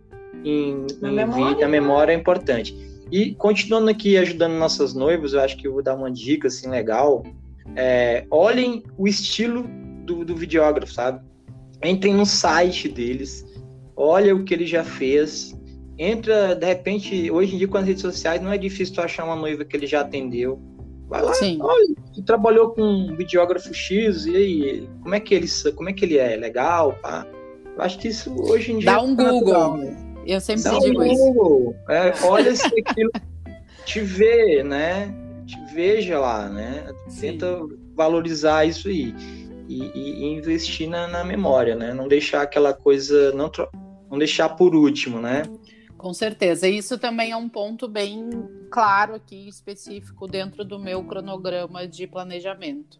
[SPEAKER 3] em, na, em memória. na memória é importante. E continuando aqui ajudando nossas noivas, eu acho que eu vou dar uma dica assim legal. É, olhem o estilo do, do videógrafo, sabe? Entrem no site deles, olha o que ele já fez. Entra, de repente, hoje em dia com as redes sociais não é difícil tu achar uma noiva que ele já atendeu. Vai lá, Sim. olha, tu trabalhou com um videógrafo X, e aí, como é que ele, como é, que ele é? Legal, pá? Eu acho que isso hoje em dia.
[SPEAKER 1] Dá um Google. Natural, né? Eu sempre
[SPEAKER 3] Dá
[SPEAKER 1] digo um Google.
[SPEAKER 3] isso. É, olha se aquilo te vê, né? Te veja lá, né? Sim. Tenta valorizar isso aí. E, e, e investir na, na, memória, né? Não deixar aquela coisa. Não, não deixar por último, né?
[SPEAKER 1] Com certeza. Isso também é um ponto bem claro aqui, específico, dentro do meu cronograma de planejamento.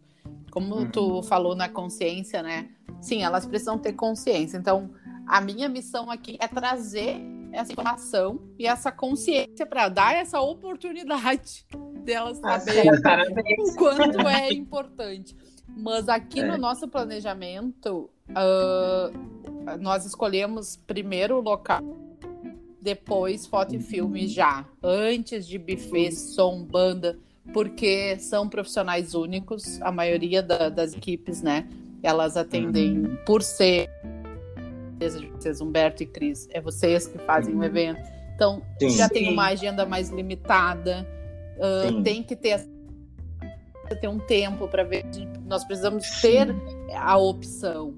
[SPEAKER 1] Como uhum. tu falou na consciência, né? Sim, elas precisam ter consciência. Então, a minha missão aqui é trazer essa informação e essa consciência para dar essa oportunidade delas ah, saberem o quanto é importante. Mas aqui é. no nosso planejamento, uh, nós escolhemos primeiro o local depois foto e filme já, antes de buffet, som, banda, porque são profissionais únicos, a maioria da, das equipes, né? Elas atendem uhum. por ser vocês, Humberto e Cris, é vocês que fazem o uhum. evento. Então, Sim. já tem uma agenda mais limitada, uh, tem que ter ter um tempo para ver. Nós precisamos ter a opção.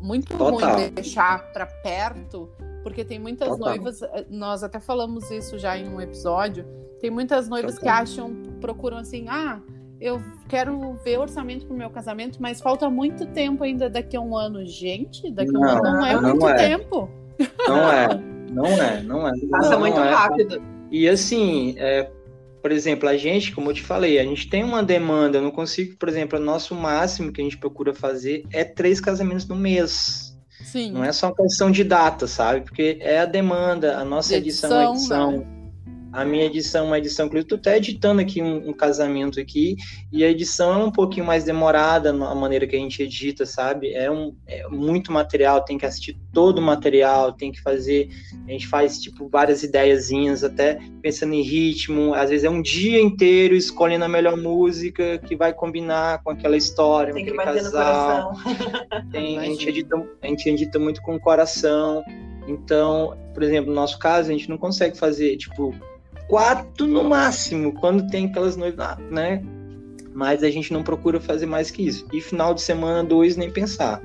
[SPEAKER 1] Muito Total. ruim deixar para perto porque tem muitas Total. noivas, eh, nós até falamos isso já em um episódio, tem muitas noivas Total. que acham, procuram assim, ah, eu quero ver orçamento para o meu casamento, mas falta muito tempo ainda daqui a um ano. Gente, daqui a um ano não é não muito é. tempo.
[SPEAKER 3] Não é, não é, não é.
[SPEAKER 2] Passa
[SPEAKER 3] não,
[SPEAKER 2] muito
[SPEAKER 3] é.
[SPEAKER 2] rápido.
[SPEAKER 3] E assim, é, por exemplo, a gente, como eu te falei, a gente tem uma demanda, eu não consigo, por exemplo, o nosso máximo que a gente procura fazer é três casamentos no mês.
[SPEAKER 1] Sim.
[SPEAKER 3] Não é só uma questão de data, sabe? Porque é a demanda, a nossa edição, edição edição. Né? A minha edição é uma edição, inclusive, tu tá editando aqui um, um, casamento aqui, e a edição é um pouquinho mais demorada na maneira que a gente edita, sabe? É, um, é muito material, tem que assistir todo o material, tem que fazer, a gente faz, tipo, várias ideiazinhas, até pensando em ritmo, às vezes é um dia inteiro escolhendo a melhor música que vai combinar com aquela história,
[SPEAKER 2] tem
[SPEAKER 3] com
[SPEAKER 2] aquele casal.
[SPEAKER 3] Tem, a, gente edita, a gente edita muito com o coração, então, por exemplo, no nosso caso, a gente não consegue fazer, tipo, quatro no máximo, quando tem aquelas noivas, né? Mas a gente não procura fazer mais que isso. E final de semana, dois, nem pensar.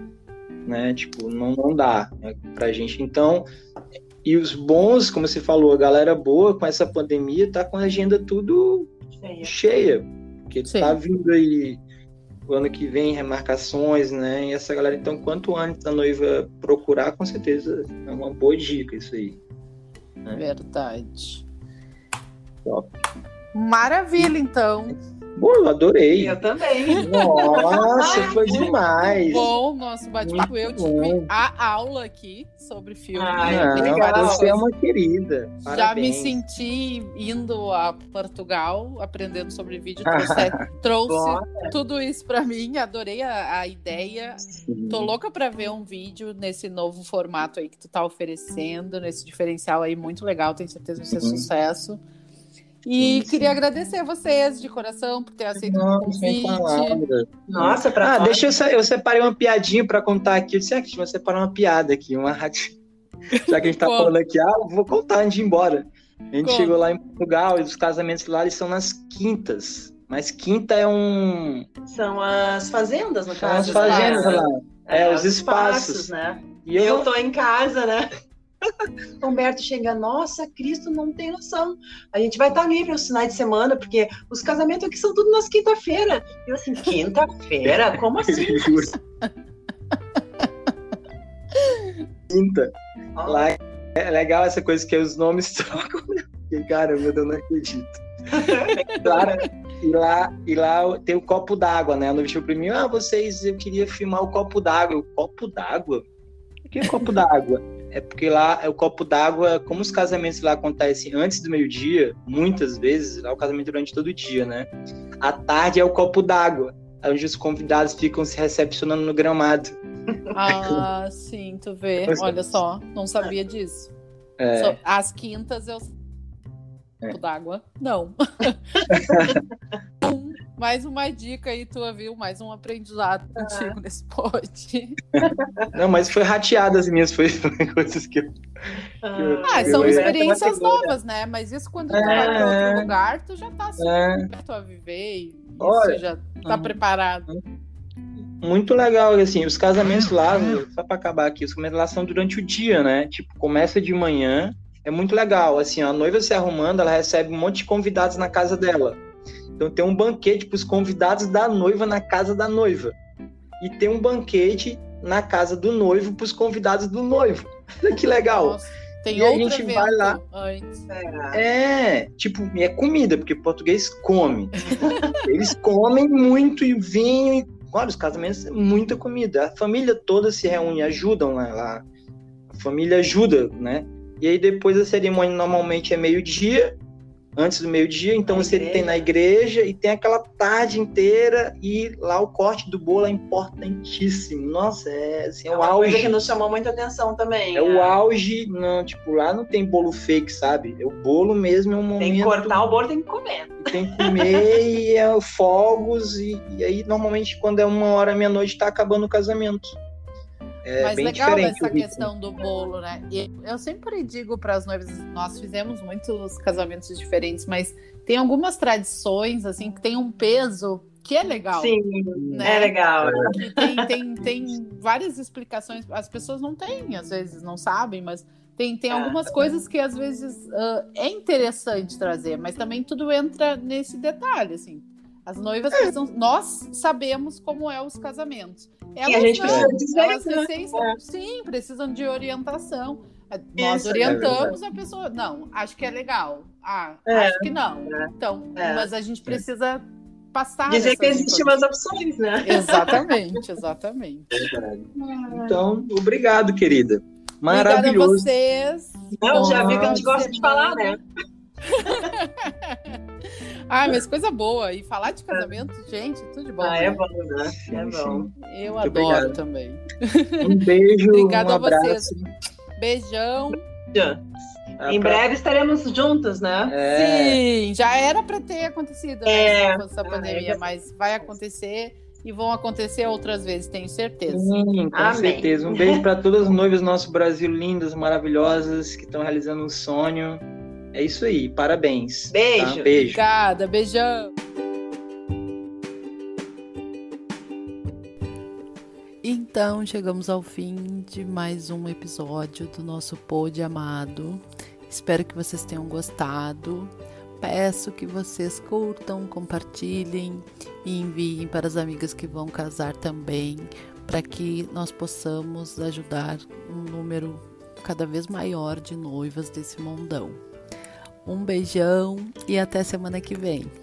[SPEAKER 3] Né? Tipo, não, não dá né, pra gente. Então, e os bons, como você falou, a galera boa com essa pandemia tá com a agenda tudo cheia. cheia porque Sim. tá vindo aí o ano que vem remarcações, né? E essa galera, então, quanto antes a noiva procurar, com certeza é uma boa dica isso aí.
[SPEAKER 1] Né? Verdade.
[SPEAKER 3] Top.
[SPEAKER 1] Maravilha, então.
[SPEAKER 3] Eu adorei.
[SPEAKER 2] Eu também.
[SPEAKER 3] Nossa, foi demais.
[SPEAKER 1] Bom, nosso bate-papo. Eu tive a aula aqui sobre filme.
[SPEAKER 2] Ai, que legal.
[SPEAKER 3] você é uma querida.
[SPEAKER 1] Já me
[SPEAKER 3] Parabéns.
[SPEAKER 1] senti indo a Portugal, aprendendo sobre vídeo. Trouxe, trouxe tudo isso pra mim. Adorei a, a ideia.
[SPEAKER 3] Sim.
[SPEAKER 1] Tô louca pra ver um vídeo nesse novo formato aí que tu tá oferecendo, nesse diferencial aí muito legal. Tenho certeza que vai ser
[SPEAKER 3] Uhum.
[SPEAKER 1] sucesso. E
[SPEAKER 3] Sim,
[SPEAKER 1] queria
[SPEAKER 3] sim.
[SPEAKER 1] agradecer a vocês de coração por ter aceito o
[SPEAKER 3] Não,
[SPEAKER 1] convite.
[SPEAKER 2] Nossa, pra
[SPEAKER 3] Ah,
[SPEAKER 2] nós.
[SPEAKER 3] deixa eu, eu separei uma piadinha pra contar aqui. Eu disse, ah, Cris, vou separar uma piada aqui, uma rádio. Já que a gente tá falando aqui, ah, eu vou contar antes de ir embora. A gente
[SPEAKER 1] Conta.
[SPEAKER 3] chegou lá em Portugal e os casamentos lá eles são nas quintas. Mas quinta é um.
[SPEAKER 2] São as fazendas, no
[SPEAKER 3] São as
[SPEAKER 2] caso.
[SPEAKER 3] fazendas
[SPEAKER 1] espaços.
[SPEAKER 3] lá. É, os espaços.
[SPEAKER 2] né?
[SPEAKER 3] E
[SPEAKER 2] Eu,
[SPEAKER 3] eu,
[SPEAKER 2] tô em casa, né? Humberto chega, nossa, Cristo não tem noção. A gente vai estar livre os finais de semana, porque os casamentos aqui são tudo nas quinta-feira. Eu assim, quinta-feira? Como assim?
[SPEAKER 3] Quinta. Lá é legal essa coisa que os nomes trocam. né? Cara, Deus, eu não acredito. Claro, e lá, e lá tem o copo d'água, né? Noiva chegou pra mim, ah, vocês, eu queria filmar o copo d'água. O copo d'água? O que é copo d'água? É porque lá é o copo d'água, como os casamentos lá acontecem antes do meio-dia, muitas vezes, lá é o casamento durante todo o dia, né? À tarde é o copo d'água, onde os convidados ficam se recepcionando no gramado.
[SPEAKER 1] Ah, sim, tu vê.
[SPEAKER 3] É.
[SPEAKER 1] Olha só, não sabia disso.
[SPEAKER 3] É,
[SPEAKER 1] As quintas eu.
[SPEAKER 3] É.
[SPEAKER 1] D'água? Não. Um, Mais uma dica aí, tua, viu? Mais um aprendizado
[SPEAKER 3] Ah.
[SPEAKER 1] contigo nesse pod.
[SPEAKER 3] Não, mas foi rateado as minhas, foi, coisas que eu.
[SPEAKER 2] Ah,
[SPEAKER 1] Ah, são
[SPEAKER 3] Eu-
[SPEAKER 1] experiências
[SPEAKER 2] eu-
[SPEAKER 1] novas, né? Mas isso quando tu
[SPEAKER 3] É,
[SPEAKER 1] vai pra
[SPEAKER 3] é.
[SPEAKER 1] outro lugar, tu já tá assim,
[SPEAKER 3] É,
[SPEAKER 1] a viver e
[SPEAKER 3] Olha.
[SPEAKER 1] já tá
[SPEAKER 3] Uhum.
[SPEAKER 1] preparado.
[SPEAKER 3] muito legal, assim, os casamentos lá, só pra acabar aqui, os casamentos lá são durante o dia, né? Tipo, começa de manhã, é muito legal, assim, a noiva se arrumando, ela recebe um monte de convidados na casa dela. Então tem um banquete pros convidados da noiva na casa da noiva. E tem um banquete na casa do noivo pros convidados do noivo. Olha que legal.
[SPEAKER 1] Nossa, tem
[SPEAKER 3] E a gente
[SPEAKER 1] evento
[SPEAKER 3] vai lá.
[SPEAKER 1] antes.
[SPEAKER 3] É, tipo, é comida, porque português come. Eles comem muito e vinho. E, olha, os casamentos é muita comida. A família toda se reúne, ajudam lá. lá. A família ajuda, né? E aí depois a cerimônia normalmente é meio-dia, antes do meio-dia. Então
[SPEAKER 2] Na
[SPEAKER 3] você
[SPEAKER 2] igreja.
[SPEAKER 3] tem na igreja e tem aquela tarde inteira. E lá o corte do bolo é importantíssimo. Nossa, é, assim, é
[SPEAKER 2] É
[SPEAKER 3] o
[SPEAKER 2] uma coisa
[SPEAKER 3] auge.
[SPEAKER 2] que nos chamou muita atenção também.
[SPEAKER 3] É o
[SPEAKER 2] né?
[SPEAKER 3] auge, não, tipo, lá não tem bolo fake, sabe? É o bolo mesmo, é um momento.
[SPEAKER 2] Tem que cortar o bolo, tem que comer.
[SPEAKER 3] tem que comer e é fogos, e, e aí normalmente quando é uma hora, meia-noite, tá acabando o casamento. É
[SPEAKER 1] Mas
[SPEAKER 3] bem
[SPEAKER 1] legal
[SPEAKER 3] diferente.
[SPEAKER 1] essa questão do bolo, né? E eu sempre digo para as noivas, nós fizemos muitos casamentos diferentes, mas tem algumas tradições assim que tem um peso que é legal.
[SPEAKER 2] Sim,
[SPEAKER 1] Né?
[SPEAKER 2] é legal.
[SPEAKER 1] Tem, tem, tem várias explicações. As pessoas não têm, às vezes não sabem, mas tem, tem
[SPEAKER 2] É.
[SPEAKER 1] algumas coisas que às vezes ah, é interessante trazer, mas também tudo entra nesse detalhe, assim. As noivas precisam. Nós sabemos como é os casamentos. Elas
[SPEAKER 2] a gente
[SPEAKER 1] não,
[SPEAKER 2] precisa dizer,
[SPEAKER 1] elas
[SPEAKER 2] né?
[SPEAKER 1] recém- sim, precisam de orientação. Nós
[SPEAKER 2] Isso, é
[SPEAKER 1] orientamos a pessoa. Não, acho que é legal. Ah,
[SPEAKER 2] É.
[SPEAKER 1] acho que não.
[SPEAKER 2] É.
[SPEAKER 1] Então,
[SPEAKER 2] É.
[SPEAKER 1] mas a gente precisa passar.
[SPEAKER 2] Dizer que existem umas opções, né?
[SPEAKER 1] Exatamente, exatamente.
[SPEAKER 3] Então, obrigado, querida.
[SPEAKER 1] Obrigada a
[SPEAKER 3] Maravilhoso.
[SPEAKER 1] vocês.
[SPEAKER 2] Não, já vi que a gente gosta de falar, né?
[SPEAKER 1] Ah, mas coisa boa. E falar de casamento, gente, tudo de bom.
[SPEAKER 2] Ah,
[SPEAKER 1] né?
[SPEAKER 2] é bom, né? É
[SPEAKER 3] Sim,
[SPEAKER 2] bom.
[SPEAKER 1] Eu
[SPEAKER 3] Muito
[SPEAKER 1] adoro
[SPEAKER 3] obrigado.
[SPEAKER 1] também.
[SPEAKER 3] Um beijo,
[SPEAKER 1] Obrigada
[SPEAKER 3] um
[SPEAKER 1] a vocês.
[SPEAKER 3] abraço.
[SPEAKER 1] Beijão.
[SPEAKER 3] Ah,
[SPEAKER 2] Em
[SPEAKER 3] pra-
[SPEAKER 2] breve estaremos juntos, né?
[SPEAKER 3] É,
[SPEAKER 1] Sim, já era para ter acontecido
[SPEAKER 2] É.
[SPEAKER 1] né, se fosse a
[SPEAKER 2] Ah,
[SPEAKER 1] pandemia,
[SPEAKER 2] é.
[SPEAKER 1] mas vai acontecer e vão acontecer outras vezes, tenho certeza.
[SPEAKER 3] Sim, com
[SPEAKER 2] Amém.
[SPEAKER 3] certeza. Um beijo para todas as noivas do nosso Brasil lindas, maravilhosas, que estão realizando um sonho. É isso aí, parabéns.
[SPEAKER 2] Beijo.
[SPEAKER 3] Tá? Beijo.
[SPEAKER 1] Obrigada, beijão. Então, chegamos ao fim de mais um episódio do nosso Pod Amado. Espero que vocês tenham gostado. Peço que vocês curtam, compartilhem e enviem para as amigas que vão casar também, para que nós possamos ajudar um número cada vez maior de noivas desse mundão. Um beijão e até semana que vem.